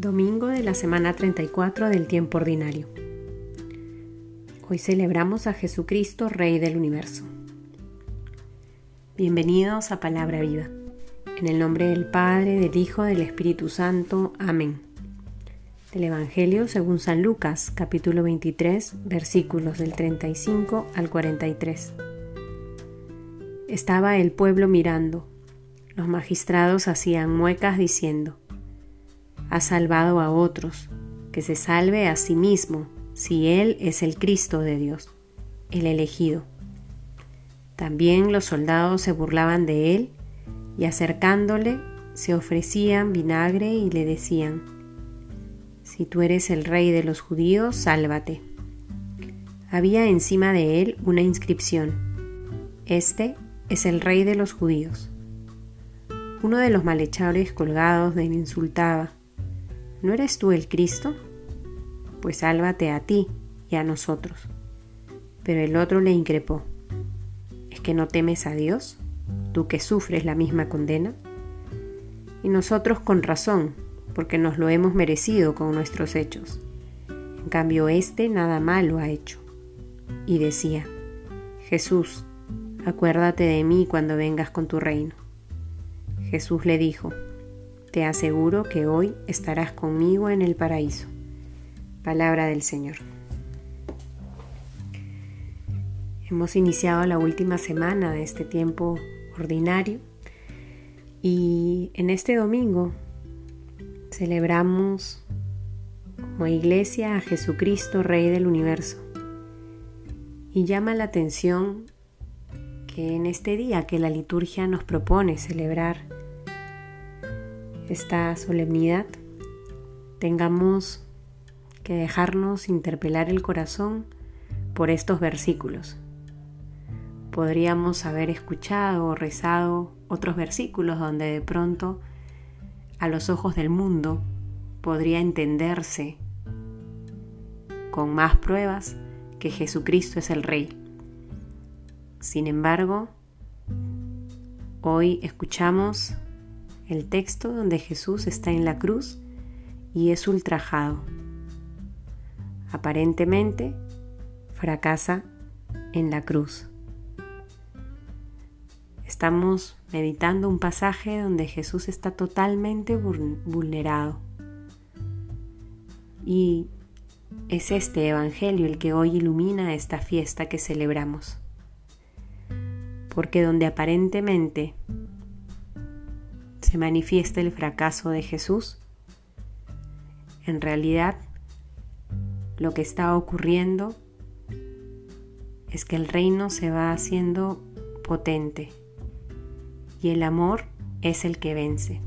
la semana 34 del tiempo ordinario. Hoy celebramos a Jesucristo, Rey del Universo. Bienvenidos a Palabra Viva. En el nombre del Padre, del Hijo, del Espíritu Santo. Amén. Del Evangelio según San Lucas, capítulo 23, versículos del 35 al 43. Estaba el pueblo mirando. Los magistrados hacían muecas diciendo, ha salvado a otros, que se salve a sí mismo, si Él es el Cristo de Dios, el elegido. También los soldados se burlaban de Él y acercándole se ofrecían vinagre y le decían, Si tú eres el rey de los judíos, sálvate. Había encima de él una inscripción, Este es el rey de los judíos. Uno de los malhechores colgados le insultaba, ¿No eres tú el Cristo? Pues sálvate a ti y a nosotros. Pero el otro le increpó, ¿es que no temes a Dios, tú que sufres la misma condena? Y nosotros con razón, porque nos lo hemos merecido con nuestros hechos. En cambio, éste nada malo ha hecho. Y decía, Jesús, acuérdate de mí cuando vengas con tu reino. Jesús le dijo, te aseguro que hoy estarás conmigo en el paraíso. Palabra del Señor. Hemos iniciado la última semana de este tiempo ordinario y en este domingo celebramos como iglesia a Jesucristo, Rey del Universo. Y llama la atención que en este día que la liturgia nos propone celebrar esta solemnidad, tengamos que dejarnos interpelar el corazón por estos versículos. Podríamos haber escuchado o rezado otros versículos donde de pronto a los ojos del mundo podría entenderse con más pruebas que Jesucristo es el Rey. Sin embargo, hoy escuchamos el texto donde Jesús está en la cruz y es ultrajado. Aparentemente fracasa en la cruz. Estamos meditando un pasaje donde Jesús está totalmente vulnerado. Y es este Evangelio el que hoy ilumina esta fiesta que celebramos. Porque donde aparentemente se manifiesta el fracaso de Jesús, en realidad lo que está ocurriendo es que el reino se va haciendo potente y el amor es el que vence.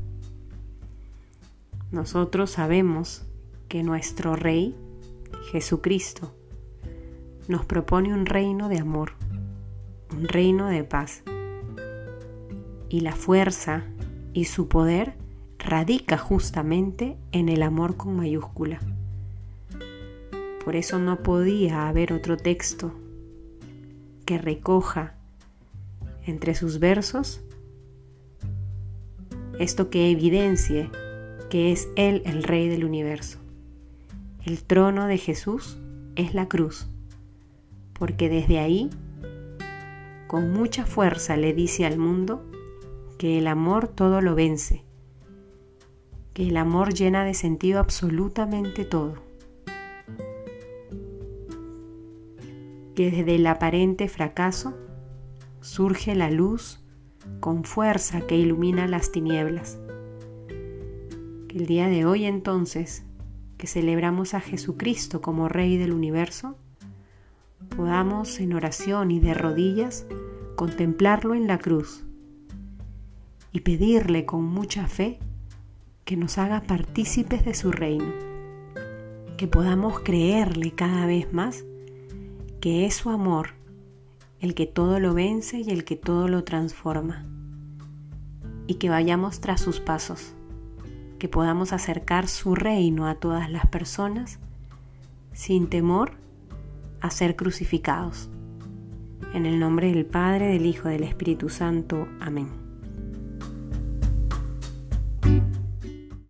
Nosotros sabemos que nuestro Rey, Jesucristo, nos propone un reino de amor, un reino de paz. Y la fuerza y su poder radica justamente en el amor con mayúscula. Por eso no podía haber otro texto que recoja entre sus versos esto que evidencie que es Él el Rey del universo. El trono de Jesús es la cruz, porque desde ahí, con mucha fuerza le dice al mundo que el amor todo lo vence, que el amor llena de sentido absolutamente todo, que desde el aparente fracaso surge la luz con fuerza que ilumina las tinieblas. Que el día de hoy entonces, que celebramos a Jesucristo como Rey del universo, podamos en oración y de rodillas contemplarlo en la cruz y pedirle con mucha fe que nos haga partícipes de su reino, que podamos creerle cada vez más que es su amor el que todo lo vence y el que todo lo transforma, y que vayamos tras sus pasos, que podamos acercar su reino a todas las personas sin temor a ser crucificados. En el nombre del Padre, del Hijo, del Espíritu Santo. Amén.